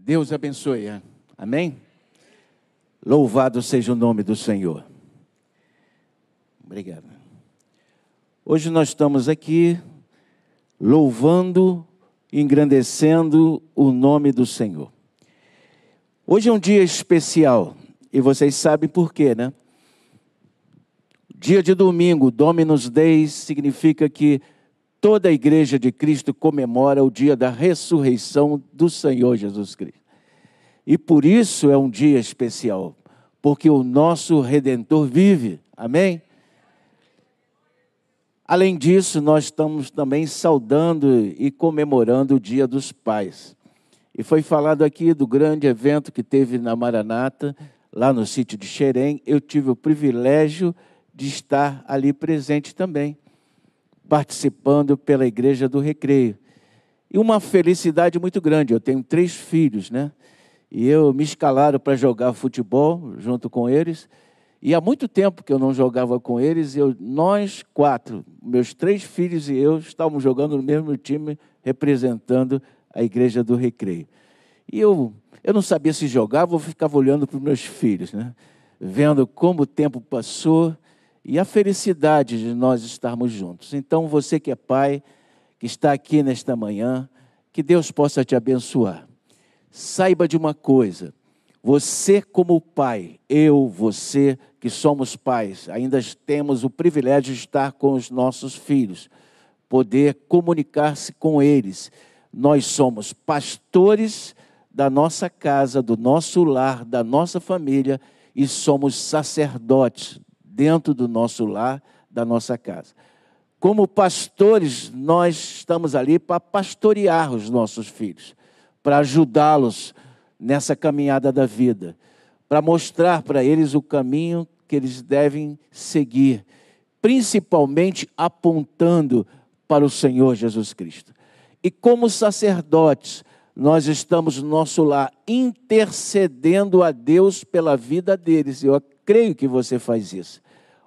Deus abençoe. Amém? Louvado seja o nome do Senhor. Obrigado. Hoje nós estamos aqui louvando, engrandecendo o nome do Senhor. Hoje é um dia especial e vocês sabem por quê, né? Dia de domingo, Dominus Dei, significa que toda a igreja de Cristo comemora o dia da ressurreição do Senhor Jesus Cristo. E por isso é um dia especial, porque o nosso redentor vive. Amém? Além disso, nós estamos também saudando e comemorando o Dia dos Pais. E foi falado aqui do grande evento que teve na Maranata, lá no sítio de Xerém. Eu tive o privilégio de estar ali presente também, participando pela Igreja do Recreio. E uma felicidade muito grande. Eu tenho três filhos, né? E eu me escalaram para jogar futebol junto com eles. E há muito tempo que eu não jogava com eles, eu, nós quatro, meus três filhos e eu, estávamos jogando no mesmo time, representando a igreja do recreio. E eu, eu não sabia se jogava ou ficava olhando para os meus filhos, né? vendo como o tempo passou e a felicidade de nós estarmos juntos. Então, você que é pai, que está aqui nesta manhã, que Deus possa te abençoar. Saiba de uma coisa: você, como pai, eu, você, que somos pais, ainda temos o privilégio de estar com os nossos filhos, poder comunicar-se com eles. Nós somos pastores da nossa casa, do nosso lar, da nossa família e somos sacerdotes dentro do nosso lar, da nossa casa. Como pastores, nós estamos ali para pastorear os nossos filhos, para ajudá-los nessa caminhada da vida, para mostrar para eles o caminho que eles devem seguir, principalmente apontando para o Senhor Jesus Cristo. E como sacerdotes, nós estamos no nosso lar intercedendo a Deus pela vida deles. Eu creio que você faz isso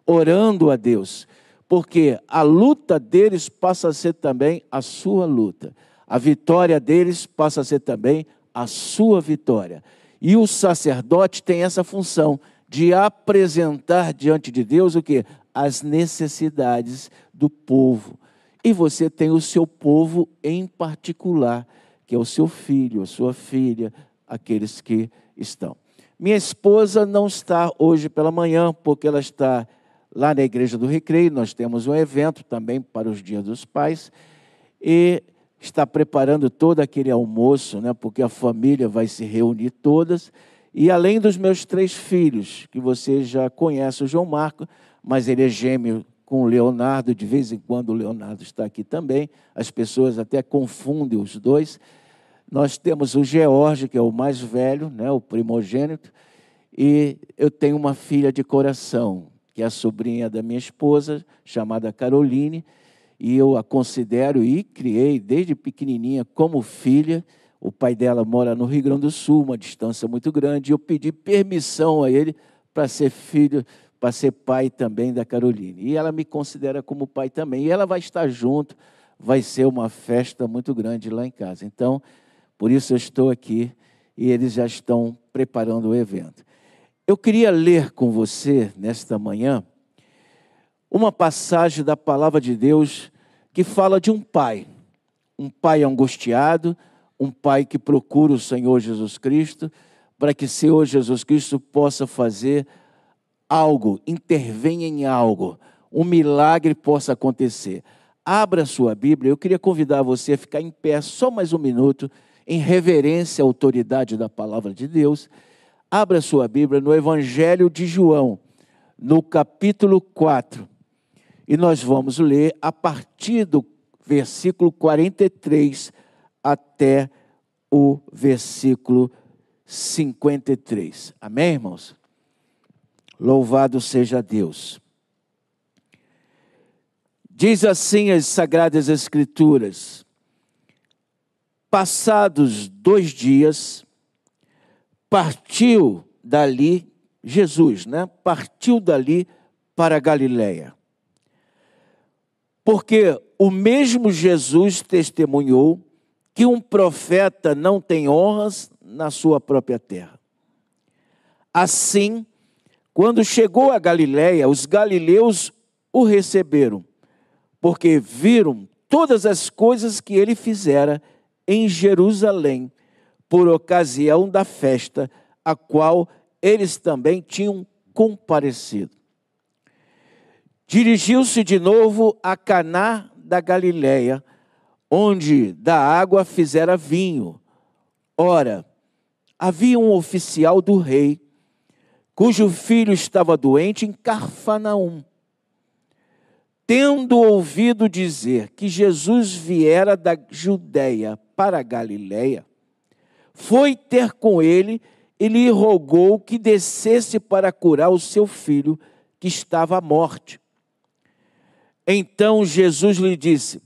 orando a Deus, porque a luta deles passa a ser também a sua luta, a vitória deles passa a ser também a sua vitória. E o sacerdote tem essa função de apresentar diante de Deus o que? As necessidades do povo. E você tem o seu povo em particular, que é o seu filho, a sua filha, aqueles que estão. Minha esposa não está hoje pela manhã, porque ela está Lá na Igreja do Recreio, nós temos um evento também para os Dias dos Pais e está preparando todo aquele almoço, né, porque a família vai se reunir todas. E além dos meus três filhos, que você já conhece, o João Marco, mas ele é gêmeo com o Leonardo, de vez em quando o Leonardo está aqui também, as pessoas até confundem os dois. Nós temos o George, que é o mais velho, né, o primogênito, e eu tenho uma filha de coração, que é a sobrinha da minha esposa, chamada Caroline, e eu a considero e criei desde pequenininha como filha. O pai dela mora no Rio Grande do Sul, uma distância muito grande, e eu pedi permissão a ele para ser filho, para ser pai também da Caroline. E ela me considera como pai também. E ela vai estar junto, vai ser uma festa muito grande lá em casa. Então, por isso eu estou aqui e eles já estão preparando o evento. Eu queria ler com você, nesta manhã, uma passagem da palavra de Deus que fala de um pai, um pai angustiado, um pai que procura o Senhor Jesus Cristo, para que o Senhor Jesus Cristo possa fazer algo, intervenha em algo, um milagre possa acontecer. Abra sua Bíblia, eu queria convidar você a ficar em pé só mais um minuto, em reverência à autoridade da palavra de Deus Abra sua Bíblia no Evangelho de João, no capítulo 4. E nós vamos ler a partir do versículo 43 até o versículo 53. Amém, irmãos? Louvado seja Deus. Diz assim as Sagradas Escrituras: Passados dois dias, partiu dali, Jesus, né? Partiu dali para Galiléia. Porque o mesmo Jesus testemunhou que um profeta não tem honras na sua própria terra. Assim, quando chegou a Galiléia, os galileus o receberam, porque viram todas as coisas que ele fizera em Jerusalém, por ocasião da festa, a qual eles também tinham comparecido. Dirigiu-se de novo a Caná da Galiléia, onde da água fizera vinho. Ora, havia um oficial do rei, cujo filho estava doente em Carfanaum. Tendo ouvido dizer que Jesus viera da Judéia para a Galiléia, foi ter com ele e lhe rogou que descesse para curar o seu filho, que estava à morte. Então Jesus lhe disse: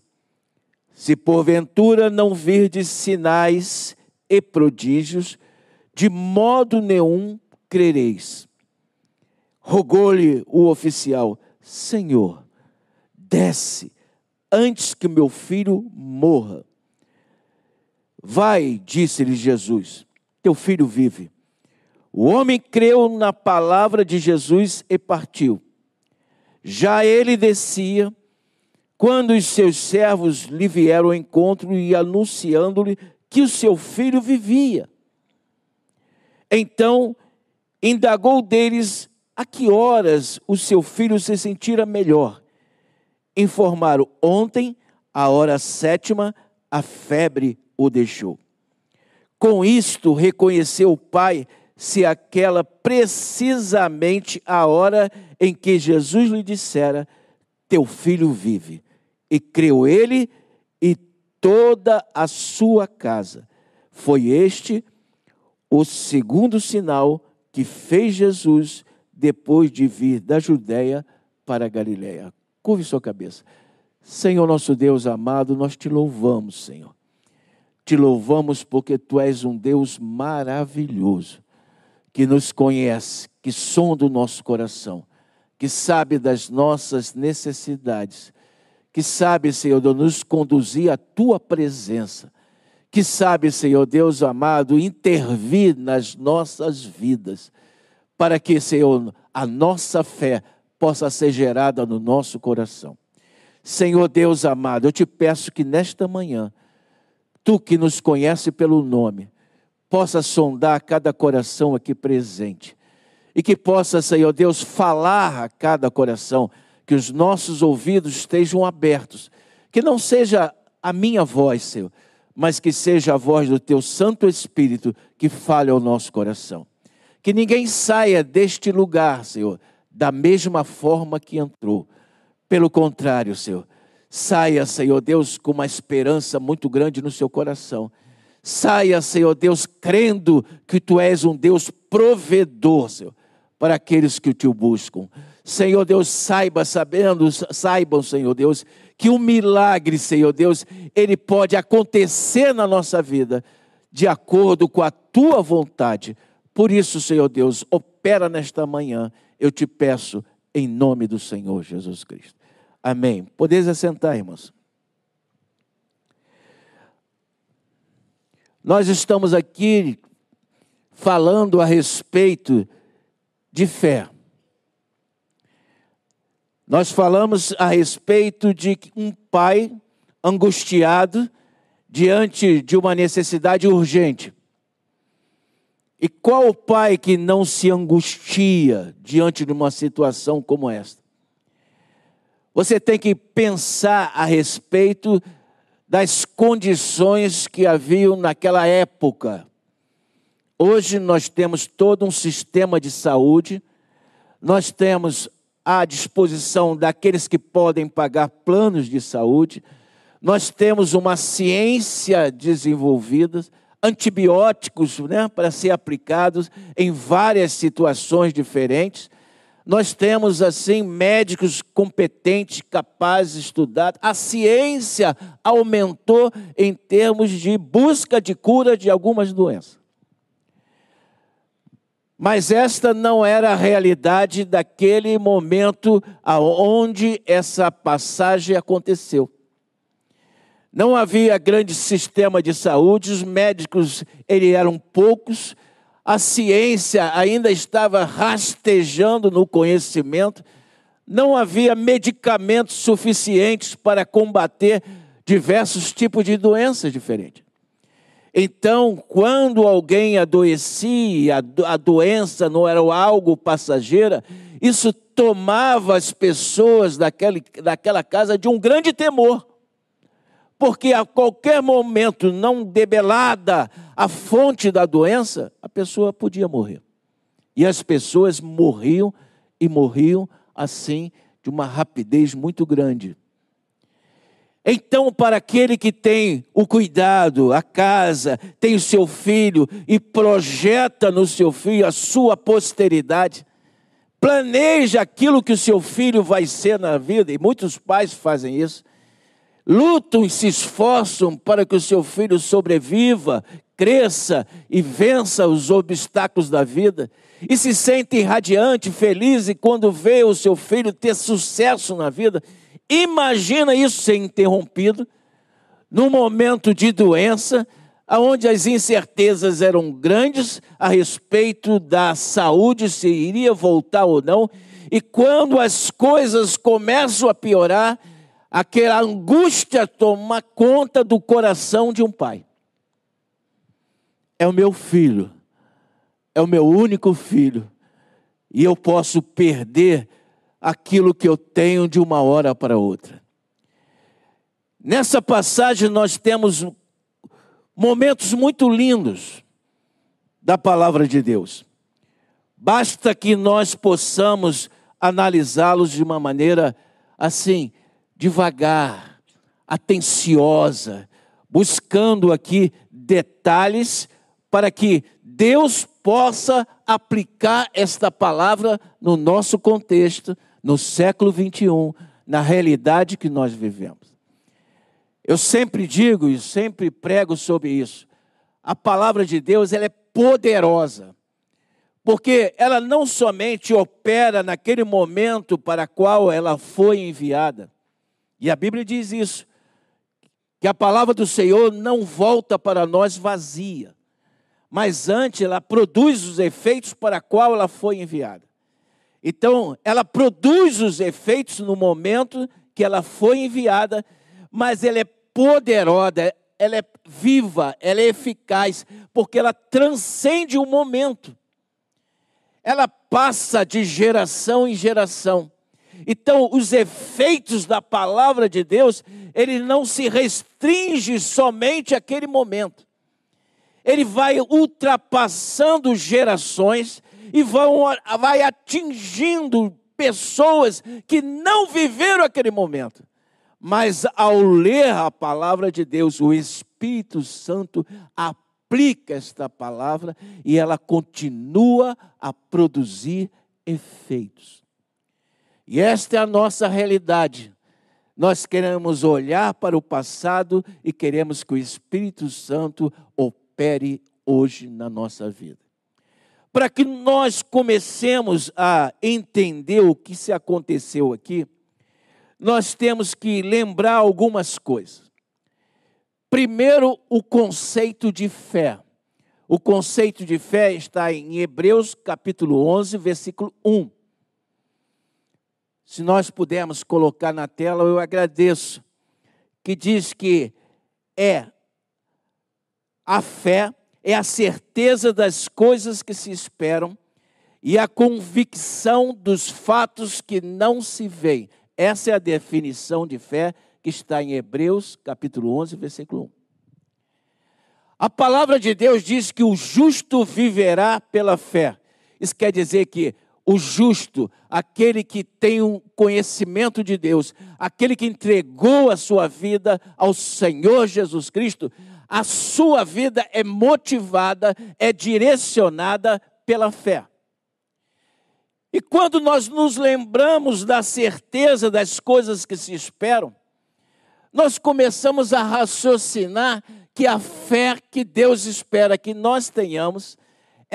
Se porventura não virdes sinais e prodígios, de modo nenhum crereis. Rogou-lhe o oficial: Senhor, desce antes que meu filho morra. Vai, disse-lhe Jesus, teu filho vive. O homem creu na palavra de Jesus e partiu. Já ele descia, quando os seus servos lhe vieram ao encontro e anunciando-lhe que o seu filho vivia. Então indagou deles a que horas o seu filho se sentira melhor. Informaram ontem, a hora sétima, a febre o deixou. Com isto reconheceu o pai se aquela precisamente a hora em que Jesus lhe dissera: Teu filho vive. E creu ele e toda a sua casa. Foi este o segundo sinal que fez Jesus depois de vir da Judéia para a Galiléia. Curve sua cabeça. Senhor nosso Deus amado, nós te louvamos, Senhor. Te louvamos porque tu és um Deus maravilhoso que nos conhece, que sonda o nosso coração, que sabe das nossas necessidades, que sabe, Senhor nos conduzir à tua presença, que sabe, Senhor Deus amado, intervir nas nossas vidas, para que, Senhor, a nossa fé possa ser gerada no nosso coração. Senhor Deus amado, eu te peço que nesta manhã, tu que nos conhece pelo nome, possa sondar cada coração aqui presente. E que possa, Senhor Deus, falar a cada coração, que os nossos ouvidos estejam abertos. Que não seja a minha voz, Senhor, mas que seja a voz do Teu Santo Espírito que fale ao nosso coração. Que ninguém saia deste lugar, Senhor, da mesma forma que entrou. Pelo contrário, Senhor, saia, Senhor Deus, com uma esperança muito grande no seu coração Saia, Senhor Deus, crendo que tu és um Deus provedor, Senhor, para aqueles que te buscam. Senhor Deus, saiba, sabendo, saibam, Senhor Deus, que um milagre, Senhor Deus, ele pode acontecer na nossa vida de acordo com a tua vontade. Por isso, Senhor Deus, opera nesta manhã, eu te peço, em nome do Senhor Jesus Cristo. Amém. Podeis assentar, irmãos. Nós estamos aqui falando a respeito de fé. Nós falamos a respeito de um pai angustiado diante de uma necessidade urgente. E qual o pai que não se angustia diante de uma situação como esta? Você tem que pensar a respeito das condições que haviam naquela época. Hoje nós temos todo um sistema de saúde, nós temos à disposição daqueles que podem pagar planos de saúde, nós temos uma ciência desenvolvida, antibióticos né, para ser aplicados em várias situações diferentes. Nós temos, assim, médicos competentes, capazes, estudados. A ciência aumentou em termos de busca de cura de algumas doenças. Mas esta não era a realidade daquele momento aonde essa passagem aconteceu. Não havia grande sistema de saúde, os médicos eram poucos, a ciência ainda estava rastejando no conhecimento, não havia medicamentos suficientes para combater diversos tipos de doenças diferentes. Então, quando alguém adoecia, a doença não era algo passageira, isso tomava as pessoas daquela, daquela casa de um grande temor. Porque a qualquer momento, não debelada a fonte da doença, a pessoa podia morrer. E as pessoas morriam e morriam assim, de uma rapidez muito grande. Então, para aquele que tem o cuidado, a casa, tem o seu filho e projeta no seu filho a sua posteridade, planeja aquilo que o seu filho vai ser na vida, e muitos pais fazem isso, lutam e se esforçam para que o seu filho sobreviva, cresça e vença os obstáculos da vida, e se sente radiante, feliz, e quando vê o seu filho ter sucesso na vida, Imagina isso ser interrompido num momento de doença, onde as incertezas eram grandes a respeito da saúde, se iria voltar ou não, e quando as coisas começam a piorar, aquela angústia toma conta do coração de um pai. É o meu filho, é o meu único filho, e eu posso perder aquilo que eu tenho de uma hora para outra. Nessa passagem nós temos momentos muito lindos da palavra de Deus. Basta que nós possamos analisá-los de uma maneira assim, devagar, atenciosa, buscando aqui detalhes para que Deus possa aplicar esta palavra no nosso contexto, no século 21, na realidade que nós vivemos. Eu sempre digo e sempre prego sobre isso. A palavra de Deus ela é poderosa, porque ela não somente opera naquele momento para qual ela foi enviada. E a Bíblia diz isso, que a palavra do Senhor não volta para nós vazia, mas antes ela produz os efeitos para qual ela foi enviada. Então, ela produz os efeitos no momento que ela foi enviada, mas ela é poderosa, ela é viva, ela é eficaz, porque ela transcende o momento. Ela passa de geração em geração. Então, os efeitos da palavra de Deus, ele não se restringe somente àquele momento. Ele vai ultrapassando gerações e vão, vai atingindo pessoas que não viveram aquele momento. Mas ao ler a palavra de Deus, o Espírito Santo aplica esta palavra e ela continua a produzir efeitos. E esta é a nossa realidade. Nós queremos olhar para o passado e queremos que o Espírito Santo opere hoje na nossa vida para que nós comecemos a entender o que se aconteceu aqui, nós temos que lembrar algumas coisas. Primeiro, o conceito de fé. O conceito de fé está em Hebreus capítulo 11, versículo 1. Se nós pudermos colocar na tela, eu agradeço. Que diz que é a fé é a certeza das coisas que se esperam e a convicção dos fatos que não se veem. Essa é a definição de fé que está em Hebreus, capítulo 11, versículo 1. A palavra de Deus diz que o justo viverá pela fé. Isso quer dizer que o justo, aquele que tem um conhecimento de Deus, aquele que entregou a sua vida ao Senhor Jesus Cristo, a sua vida é motivada, é direcionada pela fé. E quando nós nos lembramos da certeza das coisas que se esperam, nós começamos a raciocinar que a fé que Deus espera que nós tenhamos,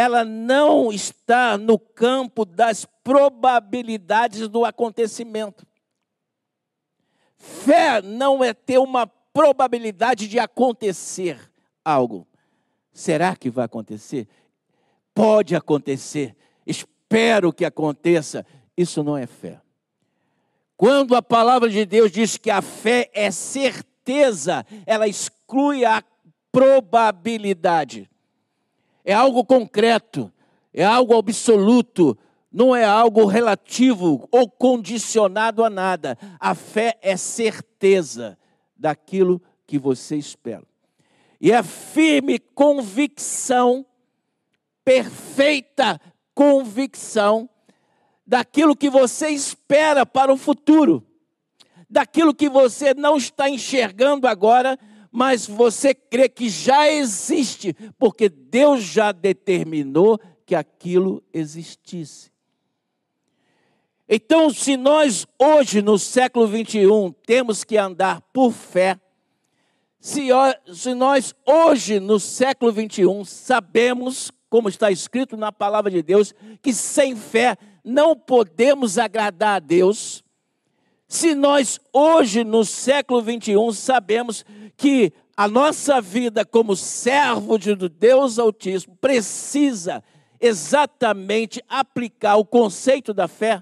ela não está no campo das probabilidades do acontecimento. Fé não é ter uma probabilidade de acontecer algo. Será que vai acontecer? Pode acontecer. Espero que aconteça. Isso não é fé. Quando a palavra de Deus diz que a fé é certeza, ela exclui a probabilidade. É algo concreto, é algo absoluto, não é algo relativo ou condicionado a nada. A fé é certeza daquilo que você espera. E é firme convicção, perfeita convicção daquilo que você espera para o futuro, daquilo que você não está enxergando agora, mas você crê que já existe, porque Deus já determinou que aquilo existisse. Então, se nós hoje, no século 21, temos que andar por fé, se, se nós hoje, no século 21, sabemos, como está escrito na palavra de Deus, que sem fé não podemos agradar a Deus se nós hoje, no século 21, sabemos que a nossa vida como servo de Deus Altíssimo precisa exatamente aplicar o conceito da fé,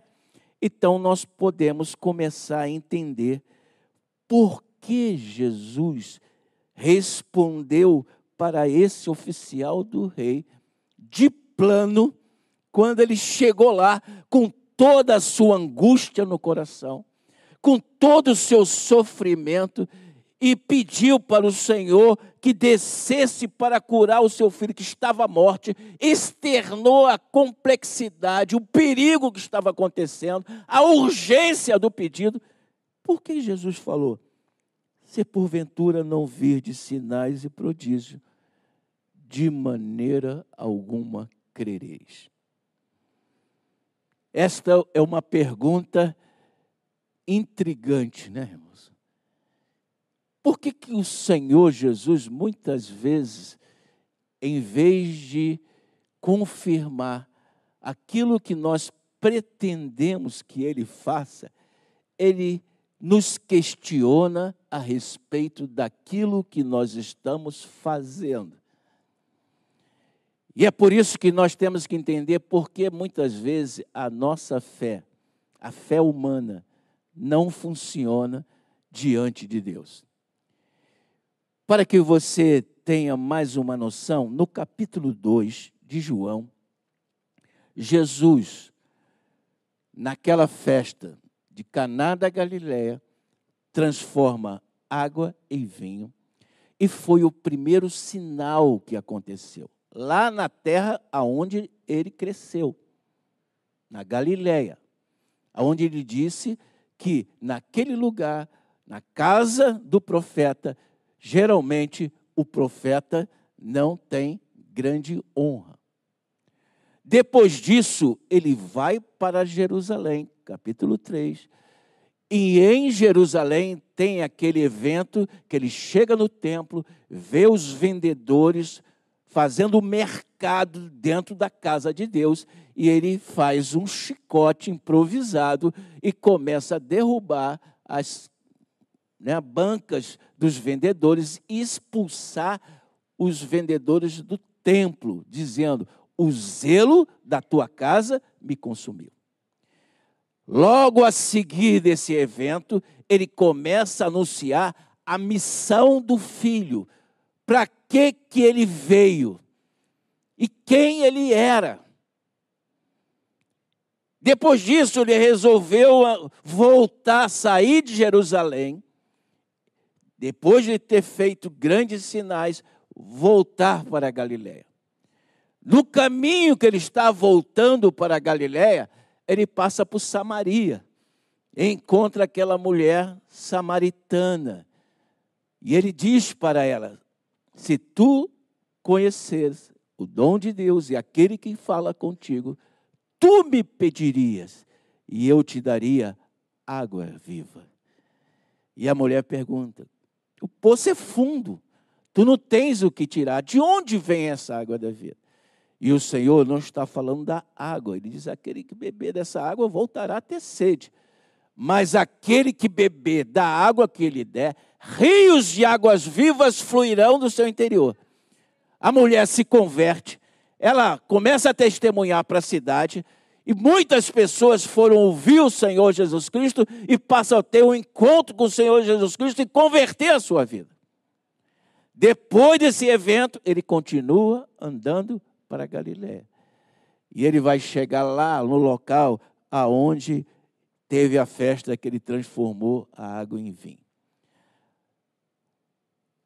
então nós podemos começar a entender por que Jesus respondeu para esse oficial do rei de plano quando ele chegou lá com toda a sua angústia no coração, com todo o seu sofrimento, e pediu para o Senhor que descesse para curar o seu filho que estava à morte, externou a complexidade, o perigo que estava acontecendo, a urgência do pedido. Por que Jesus falou? Se porventura não de sinais e prodígios, de maneira alguma crereis. Esta é uma pergunta intrigante, né, irmãos? Por que, que o Senhor Jesus, muitas vezes, em vez de confirmar aquilo que nós pretendemos que Ele faça, Ele nos questiona a respeito daquilo que nós estamos fazendo. E é por isso que nós temos que entender porque muitas vezes a nossa fé, a fé humana, não funciona diante de Deus. Para que você tenha mais uma noção, no capítulo 2 de João, Jesus, naquela festa de Caná da Galileia, transforma água em vinho, e foi o primeiro sinal que aconteceu lá na terra aonde ele cresceu, na Galiléia, aonde ele disse que naquele lugar, na casa do profeta, geralmente o profeta não tem grande honra. Depois disso, ele vai para Jerusalém, capítulo 3. E em Jerusalém tem aquele evento que ele chega no templo, vê os vendedores fazendo mercado dentro da casa de Deus, e ele faz um chicote improvisado e começa a derrubar as né, bancas dos vendedores e expulsar os vendedores do templo, dizendo: O zelo da tua casa me consumiu. Logo a seguir desse evento, ele começa a anunciar a missão do filho para que, que ele veio e quem ele era. Depois disso, ele resolveu ah, voltar, sair de Jerusalém, depois de ter feito grandes sinais, voltar para a Galiléia. No caminho que ele está voltando para a Galiléia, ele passa por Samaria, encontra aquela mulher samaritana, e ele diz para ela: se tu conheceres o dom de Deus e aquele que fala contigo, tu me pedirias e eu te daria água viva. E a mulher pergunta: o poço é fundo, tu não tens o que tirar, de onde vem essa água da vida? E o Senhor não está falando da água, ele diz: aquele que beber dessa água voltará a ter sede, mas aquele que beber da água que ele der, rios de águas vivas fluirão do seu interior. A mulher se converte, ela começa a testemunhar para a cidade, e muitas pessoas foram ouvir o Senhor Jesus Cristo e passam a ter um encontro com o Senhor Jesus Cristo e converter a sua vida. Depois desse evento, ele continua andando para Galiléia. E ele vai chegar lá no local aonde teve a festa que ele transformou a água em vinho.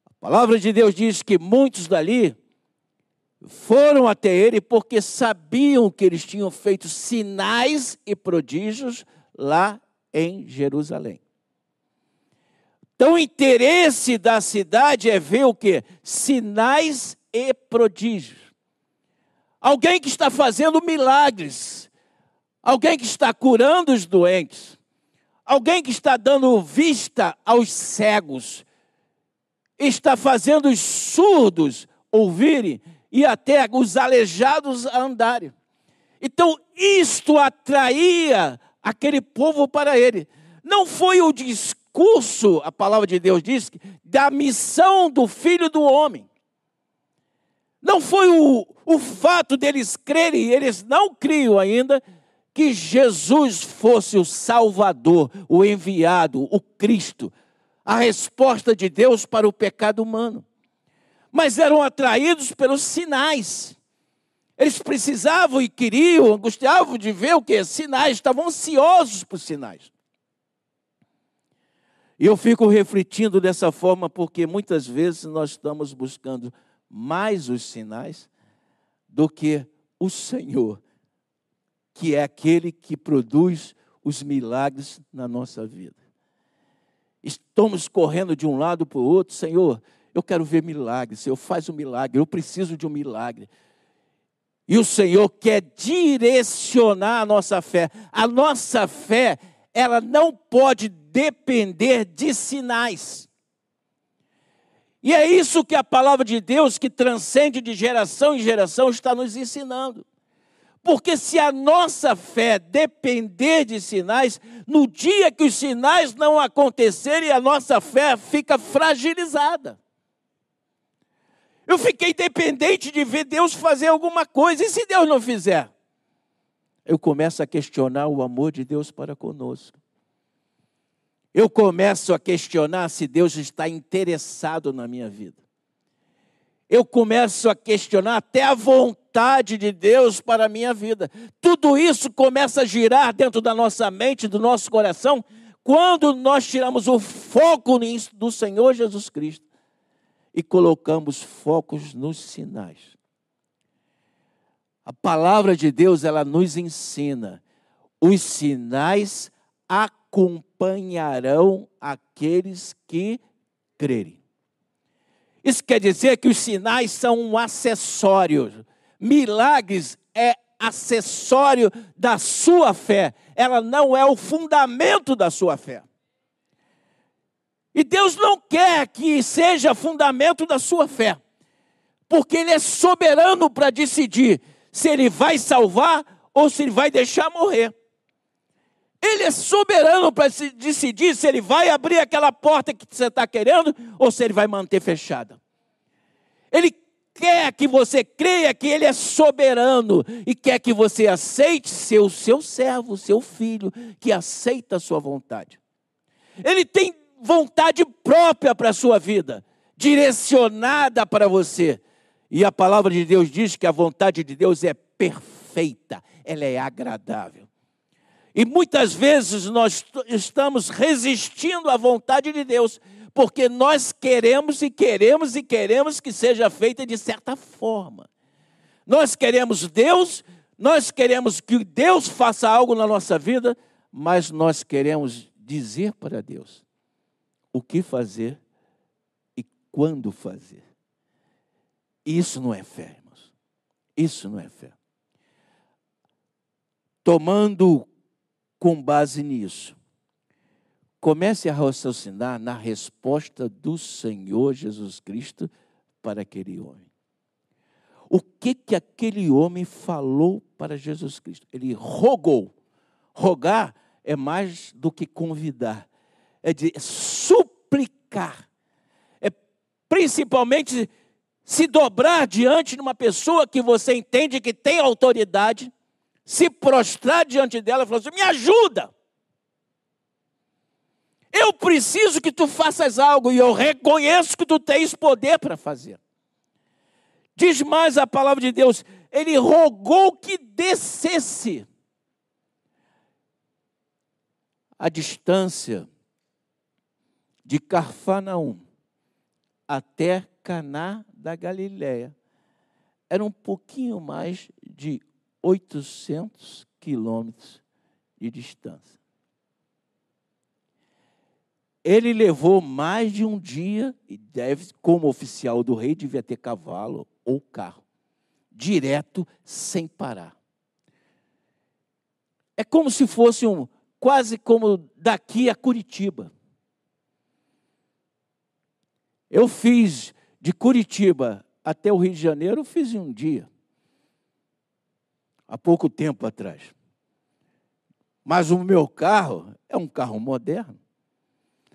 A palavra de Deus diz que muitos dali foram até ele porque sabiam que eles tinham feito sinais e prodígios lá em Jerusalém. Então, o interesse da cidade é ver o que? Sinais e prodígios. Alguém que está fazendo milagres, alguém que está curando os doentes, alguém que está dando vista aos cegos, está fazendo os surdos ouvirem e até os aleijados a andarem. Então, isto atraía aquele povo para ele. Não foi o discurso, a palavra de Deus diz, da missão do filho do homem. Não foi o, o fato deles crerem, eles não criam ainda, que Jesus fosse o Salvador, o enviado, o Cristo, a resposta de Deus para o pecado humano mas eram atraídos pelos sinais. Eles precisavam e queriam, angustiavam de ver o que? Sinais, estavam ansiosos por sinais. E eu fico refletindo dessa forma porque muitas vezes nós estamos buscando mais os sinais do que o Senhor, que é aquele que produz os milagres na nossa vida. Estamos correndo de um lado para o outro, Senhor, eu quero ver milagres, Senhor, faz um milagre, eu preciso de um milagre. E o Senhor quer direcionar a nossa fé. A nossa fé, ela não pode depender de sinais. E é isso que a palavra de Deus, que transcende de geração em geração, está nos ensinando. Porque se a nossa fé depender de sinais, no dia que os sinais não acontecerem, a nossa fé fica fragilizada. Eu fiquei dependente de ver Deus fazer alguma coisa, e se Deus não fizer? Eu começo a questionar o amor de Deus para conosco. Eu começo a questionar se Deus está interessado na minha vida. Eu começo a questionar até a vontade de Deus para a minha vida. Tudo isso começa a girar dentro da nossa mente, do nosso coração, quando nós tiramos o foco do Senhor Jesus Cristo e colocamos focos nos sinais. A palavra de Deus, ela nos ensina: os sinais acompanharão aqueles que crerem. Isso quer dizer que os sinais são um acessório. Milagres é acessório da sua fé, ela não é o fundamento da sua fé. E Deus não quer que seja fundamento da sua fé, porque Ele é soberano para decidir se Ele vai salvar ou se Ele vai deixar morrer. Ele é soberano para decidir se Ele vai abrir aquela porta que você está querendo ou se Ele vai manter fechada. Ele quer que você creia que Ele é soberano e quer que você aceite ser o seu servo, seu filho, que aceita a sua vontade. Ele tem vontade própria para a sua vida, direcionada para você. E a palavra de Deus diz que a vontade de Deus é perfeita, ela é agradável. E muitas vezes nós estamos resistindo à vontade de Deus, porque nós queremos e queremos e queremos que seja feita de certa forma. Nós queremos Deus, nós queremos que Deus faça algo na nossa vida, mas nós queremos dizer para Deus: o que fazer e quando fazer. Isso não é fé, irmãos. Isso não é fé. Tomando com base nisso, comece a raciocinar na resposta do Senhor Jesus Cristo para aquele homem. O que que aquele homem falou para Jesus Cristo? Ele rogou. Rogar é mais do que convidar, é de suplicar, é principalmente se dobrar diante de uma pessoa que você entende que tem autoridade, se prostrar diante dela e falar assim: me ajuda. Eu preciso que tu faças algo e eu reconheço que tu tens poder para fazer. Diz mais a palavra de Deus: ele rogou que descesse. A distância de Carfanaum até Caná da Galiléia era um pouquinho mais de 800 quilômetros de distância. Ele levou mais de um dia, e deve, como oficial do rei, devia ter cavalo ou carro, direto, sem parar. É como se fosse um, quase como daqui a Curitiba. Eu fiz de Curitiba até o Rio de Janeiro, eu fiz em um dia. Há pouco tempo atrás. Mas o meu carro é um carro moderno.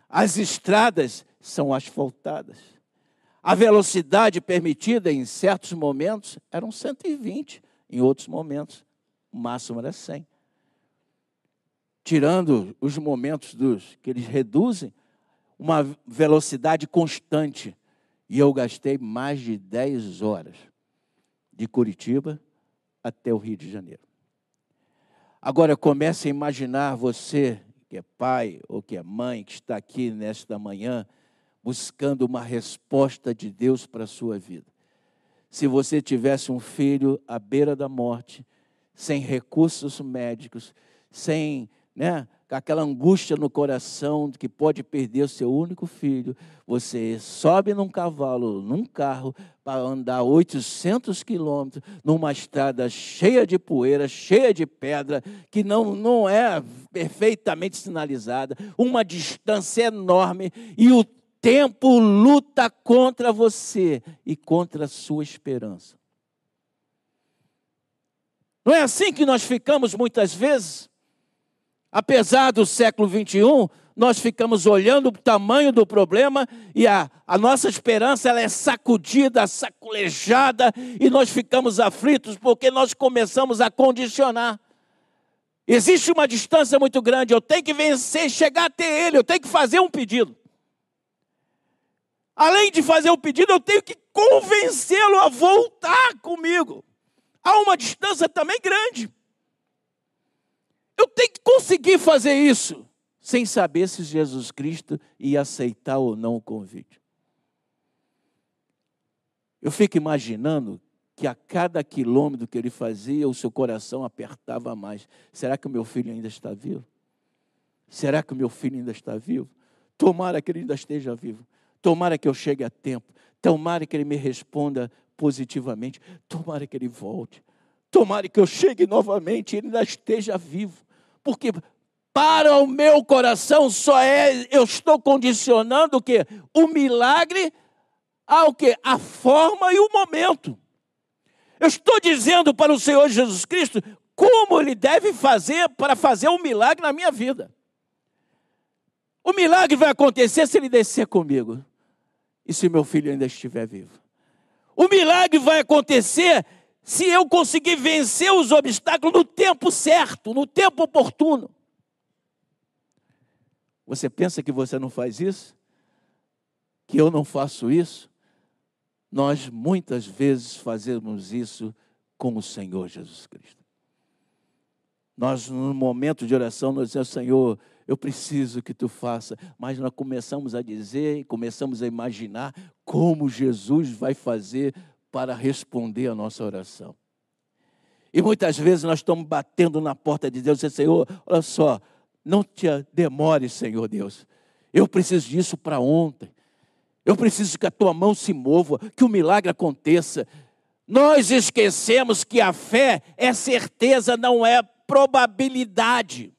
As estradas são asfaltadas. A velocidade permitida em certos momentos eram 120, em outros momentos o máximo era 100. Tirando os momentos dos que eles reduzem, uma velocidade constante. E eu gastei mais de 10 horas de Curitiba até o Rio de Janeiro. Agora comece a imaginar você que é pai ou que é mãe, que está aqui nesta manhã, buscando uma resposta de Deus para a sua vida. Se você tivesse um filho à beira da morte, sem recursos médicos, sem né, aquela angústia no coração de que pode perder o seu único filho, você sobe num cavalo, num carro, para andar 800 quilômetros numa estrada cheia de poeira, cheia de pedra, que não, não é perfeitamente sinalizada, uma distância enorme, e o tempo luta contra você e contra a sua esperança. Não é assim que nós ficamos muitas vezes? Apesar do século 21, nós ficamos olhando o tamanho do problema e a, a nossa esperança ela é sacudida, saculejada e nós ficamos aflitos porque nós começamos a condicionar. Existe uma distância muito grande, eu tenho que vencer, chegar até ele, eu tenho que fazer um pedido. Além de fazer o pedido, eu tenho que convencê-lo a voltar comigo. Há uma distância também grande. Eu tenho que conseguir fazer isso sem saber se Jesus Cristo ia aceitar ou não o convite. Eu fico imaginando que a cada quilômetro que ele fazia, o seu coração apertava mais. Será que o meu filho ainda está vivo? Será que o meu filho ainda está vivo? Tomara que ele ainda esteja vivo. Tomara que eu chegue a tempo. Tomara que ele me responda positivamente. Tomara que ele volte. Tomara que eu chegue novamente e ele ainda esteja vivo porque para o meu coração só é, eu estou condicionando o que? O milagre ao que? A forma e o momento. Eu estou dizendo para o Senhor Jesus Cristo como ele deve fazer para fazer um milagre na minha vida. O milagre vai acontecer se ele descer comigo e se meu filho ainda estiver vivo. O milagre vai acontecer se eu conseguir vencer os obstáculos no tempo certo, no tempo oportuno. Você pensa que você não faz isso? Que eu não faço isso? Nós muitas vezes fazemos isso com o Senhor Jesus Cristo. Nós, no momento de oração, nós dizemos, Senhor, eu preciso que tu faça. Mas nós começamos a dizer começamos a imaginar como Jesus vai fazer para responder a nossa oração. E muitas vezes nós estamos batendo na porta de Deus e Senhor, olha só, não te demore, Senhor Deus. Eu preciso disso para ontem. Eu preciso que a tua mão se mova, que o milagre aconteça. Nós esquecemos que a fé é certeza, não é probabilidade.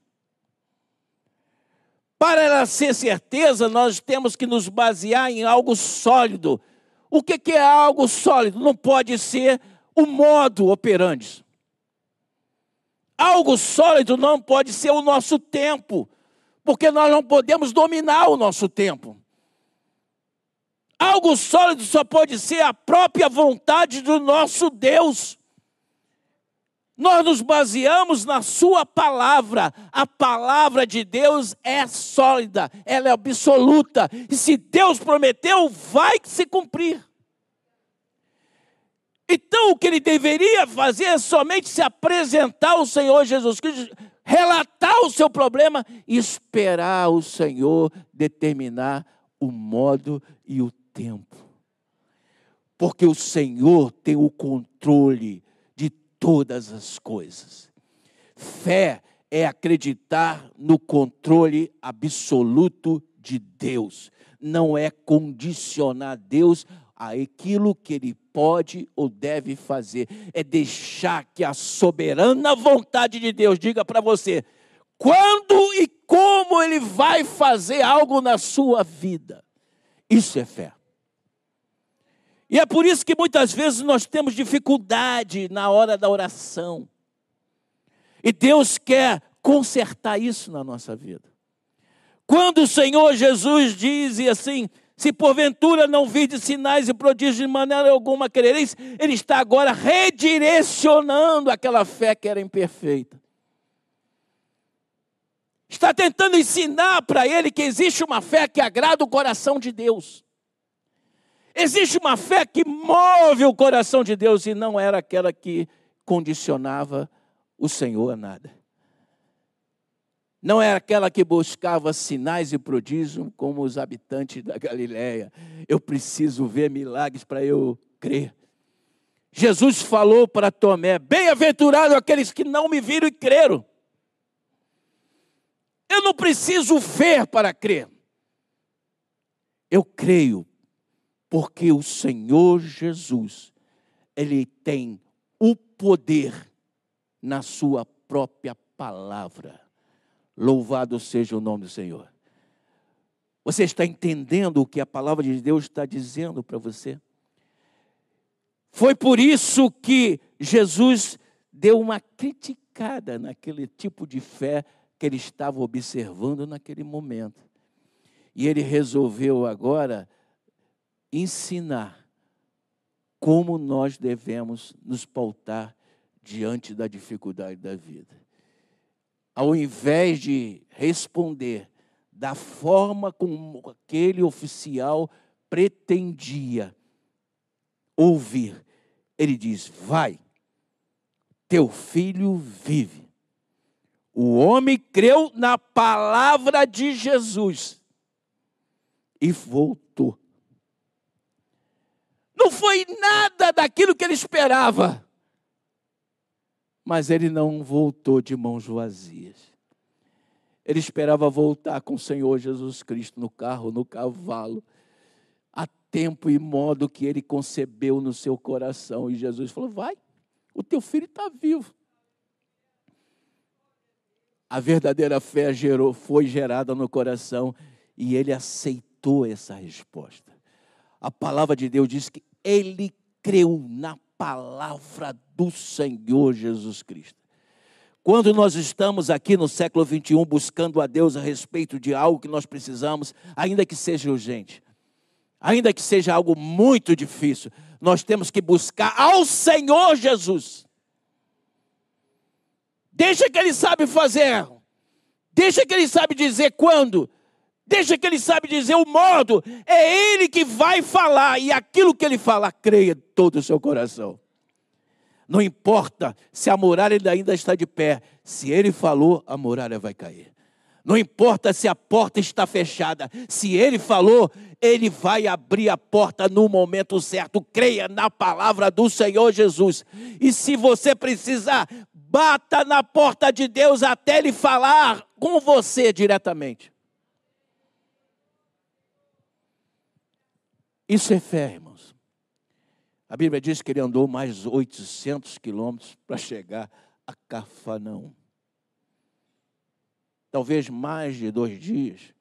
Para ela ser certeza, nós temos que nos basear em algo sólido, o que, é algo sólido? Não pode ser o modo operante. Algo sólido não pode ser o nosso tempo, porque nós não podemos dominar o nosso tempo. Algo sólido só pode ser a própria vontade do nosso Deus. Nós nos baseamos na Sua palavra. A palavra de Deus é sólida, ela é absoluta. E se Deus prometeu, vai se cumprir. Então, o que ele deveria fazer é somente se apresentar ao Senhor Jesus Cristo, relatar o seu problema e esperar o Senhor determinar o modo e o tempo. Porque o Senhor tem o controle todas as coisas. Fé é acreditar no controle absoluto de Deus, não é condicionar Deus aquilo que ele pode ou deve fazer, é deixar que a soberana vontade de Deus diga para você quando e como ele vai fazer algo na sua vida. Isso é fé. E é por isso que muitas vezes nós temos dificuldade na hora da oração. E Deus quer consertar isso na nossa vida. Quando o Senhor Jesus diz assim: se porventura não virdes sinais e prodígios de maneira alguma querereis, ele está agora redirecionando aquela fé que era imperfeita. Está tentando ensinar para ele que existe uma fé que agrada o coração de Deus. Existe uma fé que move o coração de Deus e não era aquela que condicionava o Senhor a nada não era aquela que buscava sinais e prodígios como os habitantes da Galiléia. Eu preciso ver milagres para eu crer. Jesus falou para Tomé: Bem-aventurado aqueles que não me viram e creram. Eu não preciso ver para crer. Eu creio porque o Senhor Jesus, ele tem o poder na sua própria palavra. Louvado seja o nome do Senhor. Você está entendendo o que a palavra de Deus está dizendo para você? Foi por isso que Jesus deu uma criticada naquele tipo de fé que ele estava observando naquele momento. E ele resolveu agora ensinar como nós devemos nos pautar diante da dificuldade da vida ao invés de responder da forma como aquele oficial pretendia ouvir, ele diz: Vai, teu filho vive. O homem creu na palavra de Jesus e voltou. Não foi nada daquilo que ele esperava mas ele não voltou de mãos vazias. Ele esperava voltar com o Senhor Jesus Cristo no carro, no cavalo, a tempo e modo que ele concebeu no seu coração. E Jesus falou: Vai, o teu filho está vivo. A verdadeira fé gerou, foi gerada no coração e ele aceitou essa resposta. A palavra de Deus diz que ele creu na palavra do Senhor Jesus Cristo. Quando nós estamos aqui no século 21 buscando a Deus a respeito de algo que nós precisamos, ainda que seja urgente, ainda que seja algo muito difícil, nós temos que buscar ao Senhor Jesus. Deixa que Ele sabe fazer, deixa que Ele sabe dizer quando, deixa que Ele sabe dizer o modo, é Ele que vai falar, e aquilo que Ele falar, creia todo o seu coração. Não importa se a muralha ainda está de pé, se ele falou, a muralha vai cair. Não importa se a porta está fechada, se ele falou, ele vai abrir a porta no momento certo. Creia na palavra do Senhor Jesus. E se você precisar, bata na porta de Deus até ele falar com você diretamente. Isso é fé, irmão. A Bíblia diz que ele andou mais 800 quilômetros para chegar a Cafarnaum. Talvez mais de dois dias,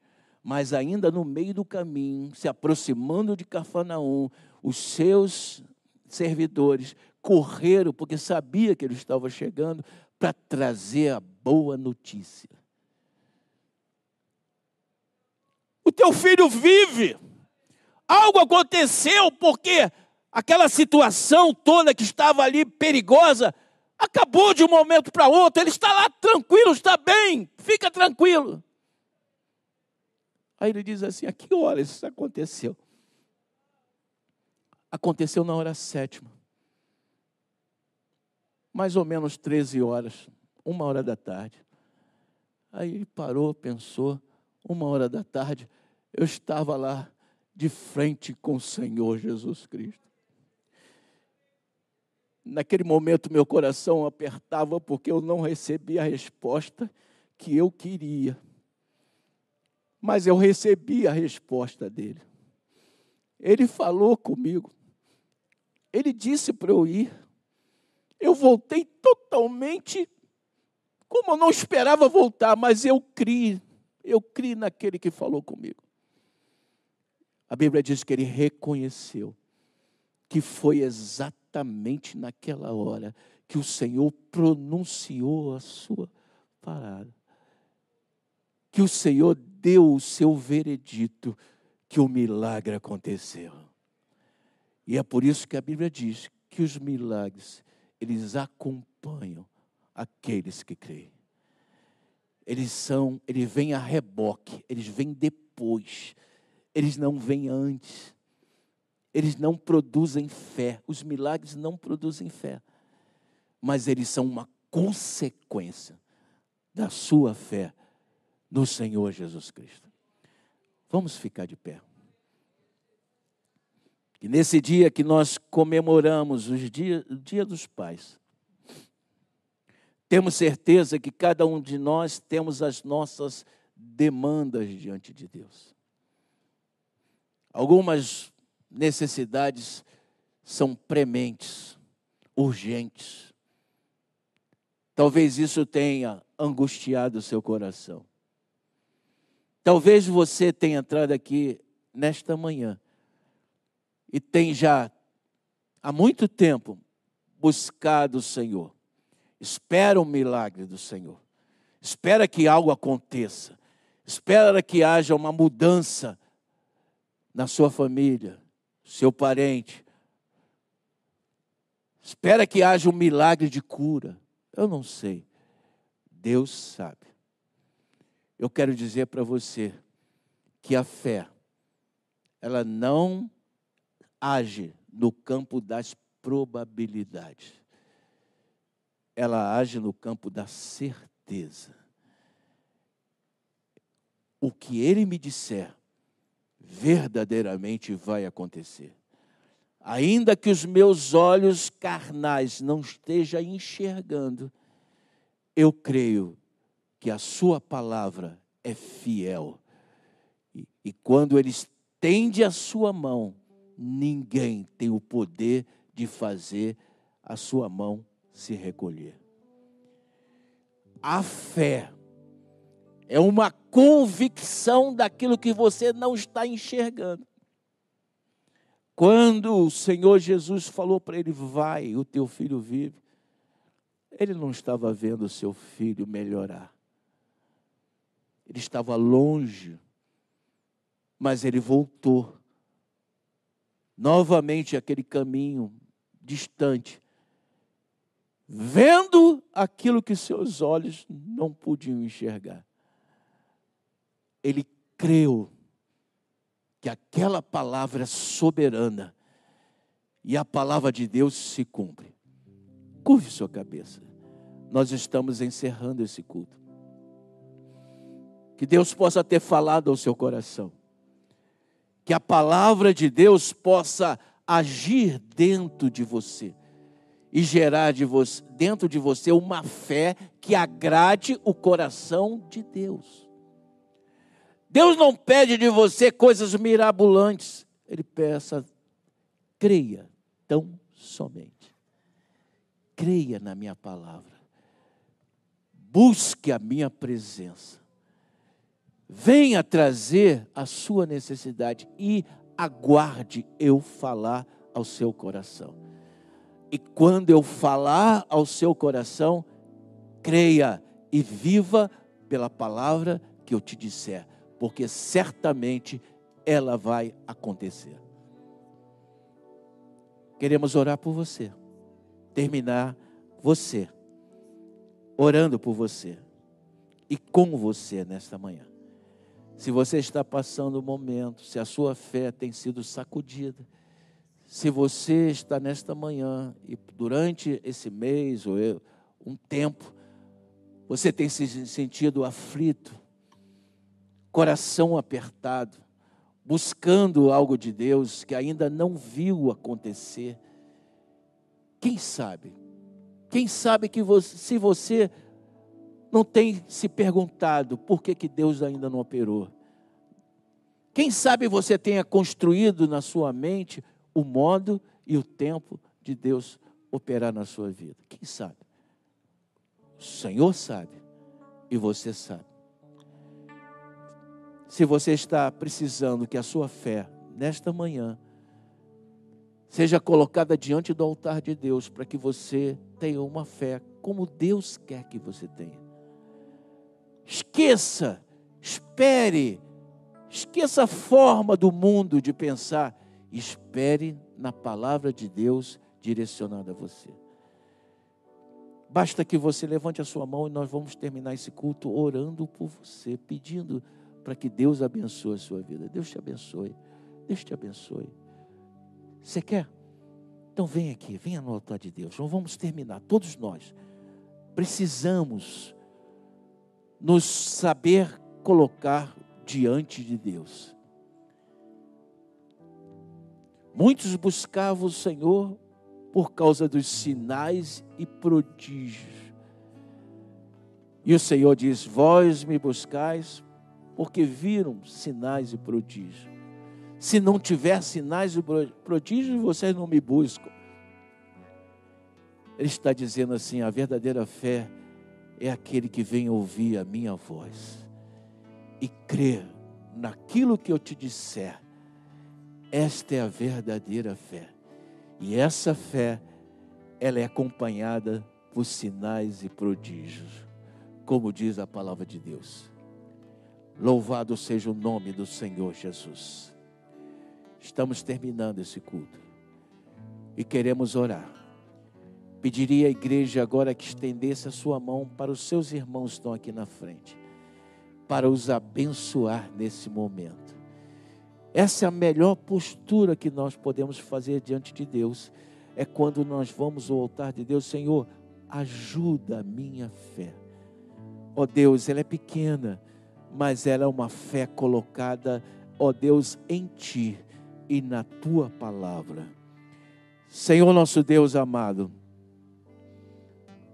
mas ainda no meio do caminho, se aproximando de Cafarnaum, os seus servidores correram, porque sabia que ele estava chegando, para trazer a boa notícia. O teu filho vive. Algo aconteceu porque aquela situação toda que estava ali perigosa acabou de um momento para outro. Ele está lá tranquilo, está bem, fica tranquilo. Aí ele diz assim: a que hora isso aconteceu? Aconteceu na hora sétima. Mais ou menos 13 horas, uma hora da tarde. Aí ele parou, pensou, uma hora da tarde, eu estava lá de frente com o Senhor Jesus Cristo. Naquele momento, meu coração apertava porque eu não recebi a resposta que eu queria. Mas eu recebi a resposta dele. Ele falou comigo. Ele disse para eu ir. Eu voltei totalmente como eu não esperava voltar, mas eu criei. Eu criei naquele que falou comigo. A Bíblia diz que ele reconheceu que foi exatamente naquela hora que o Senhor pronunciou a sua palavra. Que o Senhor deu o seu veredito, que o milagre aconteceu. E é por isso que a Bíblia diz que os milagres, eles acompanham aqueles que creem. Eles são, eles vêm a reboque, eles vêm depois, eles não vêm antes. Eles não produzem fé, os milagres não produzem fé, mas eles são uma consequência da sua fé no Senhor Jesus Cristo. Vamos ficar de pé. E nesse dia que nós comemoramos os dia, o Dia dos Pais, temos certeza que cada um de nós temos as nossas demandas diante de Deus. Algumas necessidades são prementes, urgentes. Talvez isso tenha angustiado o seu coração. Talvez você tenha entrado aqui nesta manhã e tem já há muito tempo buscado o Senhor. Espera o milagre do Senhor. Espera que algo aconteça. Espera que haja uma mudança na sua família, seu parente. Espera que haja um milagre de cura. Eu não sei. Deus sabe. Eu quero dizer para você que a fé, ela não age no campo das probabilidades. Ela age no campo da certeza. O que ele me disser, verdadeiramente vai acontecer. Ainda que os meus olhos carnais não estejam enxergando, eu creio que a Sua palavra é fiel. E, e quando Ele estende a Sua mão, ninguém tem o poder de fazer a Sua mão se recolher. A fé é uma convicção daquilo que você não está enxergando. Quando o Senhor Jesus falou para ele: Vai, o teu filho vive. Ele não estava vendo o seu filho melhorar. Ele estava longe, mas ele voltou. Novamente aquele caminho distante, vendo aquilo que seus olhos não podiam enxergar ele creu que aquela palavra é soberana e a palavra de Deus se cumpre. Curve sua cabeça. Nós estamos encerrando esse culto. Que Deus possa ter falado ao seu coração. Que a palavra de Deus possa agir dentro de você e gerar de você, dentro de você uma fé que agrade o coração de Deus. Deus não pede de você coisas mirabolantes. Ele peça, creia tão somente. Creia na minha palavra. Busque a minha presença. Venha trazer a sua necessidade e aguarde eu falar ao seu coração. E quando eu falar ao seu coração, creia e viva pela palavra que eu te disser porque certamente ela vai acontecer. Queremos orar por você, terminar você, orando por você e com você nesta manhã. Se você está passando um momento, se a sua fé tem sido sacudida, se você está nesta manhã e durante esse mês ou um tempo, você tem se sentido aflito, coração apertado, buscando algo de Deus que ainda não viu acontecer. Quem sabe? Quem sabe que você, se você não tem se perguntado por que, que Deus ainda não operou? Quem sabe você tenha construído na sua mente o modo e o tempo de Deus operar na sua vida? Quem sabe? O Senhor sabe e você sabe. Se você está precisando que a sua fé, nesta manhã, seja colocada diante do altar de Deus, para que você tenha uma fé como Deus quer que você tenha. Esqueça, espere, esqueça a forma do mundo de pensar, espere na palavra de Deus direcionada a você. Basta que você levante a sua mão e nós vamos terminar esse culto orando por você, pedindo para que Deus abençoe a sua vida. Deus te abençoe. Deus te abençoe. Você quer? Então vem aqui, venha no altar de Deus. Nós vamos terminar, todos nós. Precisamos nos saber colocar diante de Deus. Muitos buscavam o Senhor por causa dos sinais e prodígios. E o Senhor diz: Vós me buscais porque viram sinais e prodígios. Se não tiver sinais e prodígios, vocês não me buscam. Ele está dizendo assim: a verdadeira fé é aquele que vem ouvir a minha voz e crer naquilo que eu te disser. Esta é a verdadeira fé. E essa fé, ela é acompanhada por sinais e prodígios, como diz a palavra de Deus. Louvado seja o nome do Senhor Jesus. Estamos terminando esse culto e queremos orar. Pediria à igreja agora que estendesse a sua mão para os seus irmãos que estão aqui na frente, para os abençoar nesse momento. Essa é a melhor postura que nós podemos fazer diante de Deus, é quando nós vamos ao altar de Deus, Senhor, ajuda a minha fé. Ó oh Deus, ela é pequena, mas ela é uma fé colocada, ó Deus, em Ti e na Tua palavra. Senhor nosso Deus amado,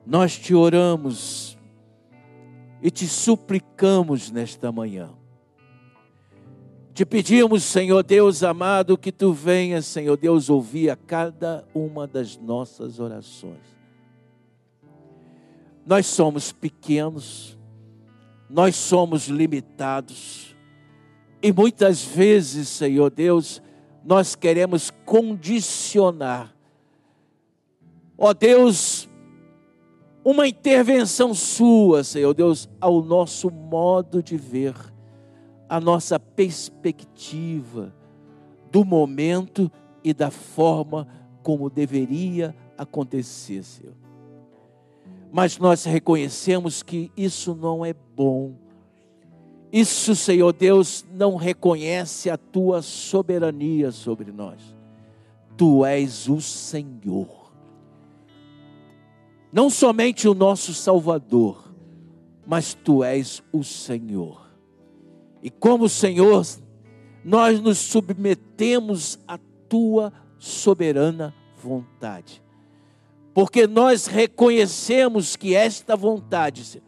nós te oramos e te suplicamos nesta manhã. Te pedimos, Senhor Deus amado, que tu venhas, Senhor Deus, ouvir a cada uma das nossas orações. Nós somos pequenos, nós somos limitados. E muitas vezes, Senhor Deus, nós queremos condicionar, ó Deus, uma intervenção Sua, Senhor Deus, ao nosso modo de ver, a nossa perspectiva do momento e da forma como deveria acontecer, Senhor mas nós reconhecemos que isso não é bom. Isso, Senhor Deus, não reconhece a tua soberania sobre nós. Tu és o Senhor. Não somente o nosso Salvador, mas tu és o Senhor. E como Senhor, nós nos submetemos à tua soberana vontade porque nós reconhecemos que esta vontade,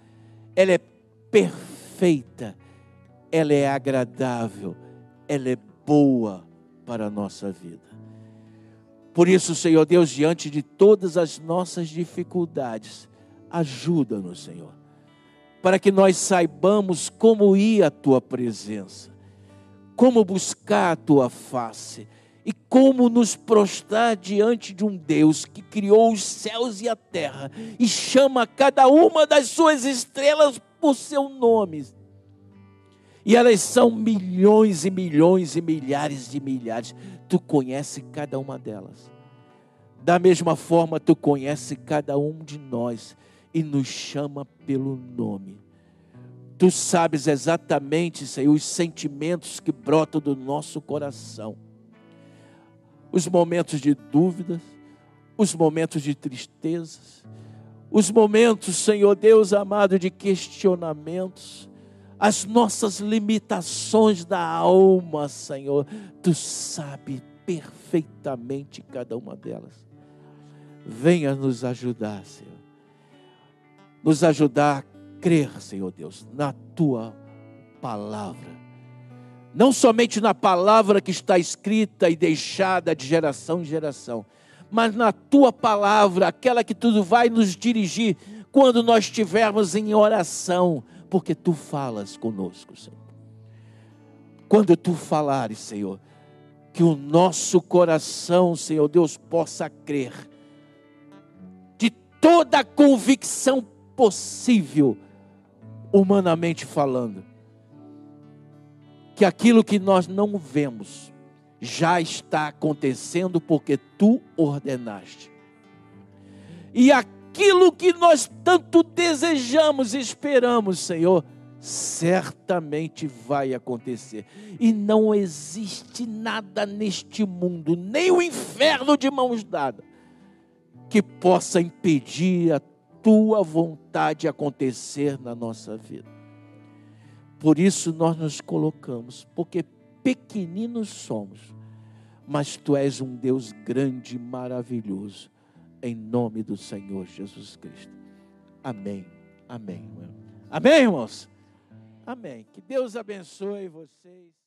ela é perfeita, ela é agradável, ela é boa para a nossa vida. Por isso, Senhor Deus, diante de todas as nossas dificuldades, ajuda-nos, Senhor, para que nós saibamos como ir à tua presença, como buscar a tua face e como nos prostrar diante de um Deus que criou os céus e a terra e chama cada uma das suas estrelas por seu nome. E elas são milhões e milhões e milhares de milhares. Tu conhece cada uma delas. Da mesma forma, tu conhece cada um de nós e nos chama pelo nome. Tu sabes exatamente, Senhor, os sentimentos que brotam do nosso coração. Os momentos de dúvidas, os momentos de tristezas, os momentos, Senhor Deus amado, de questionamentos, as nossas limitações da alma, Senhor, tu sabe perfeitamente cada uma delas. Venha nos ajudar, Senhor. Nos ajudar a crer, Senhor Deus, na tua palavra. Não somente na palavra que está escrita e deixada de geração em geração, mas na tua palavra, aquela que tudo vai nos dirigir quando nós estivermos em oração, porque tu falas conosco, Senhor. Quando tu falares, Senhor, que o nosso coração, Senhor Deus, possa crer de toda a convicção possível, humanamente falando, que aquilo que nós não vemos, já está acontecendo porque tu ordenaste. E aquilo que nós tanto desejamos e esperamos, Senhor, certamente vai acontecer. E não existe nada neste mundo, nem o inferno de mãos dadas, que possa impedir a tua vontade acontecer na nossa vida. Por isso nós nos colocamos, porque pequeninos somos, mas tu és um Deus grande e maravilhoso, em nome do Senhor Jesus Cristo. Amém. Amém. Amém, irmãos? Amém. Que Deus abençoe vocês.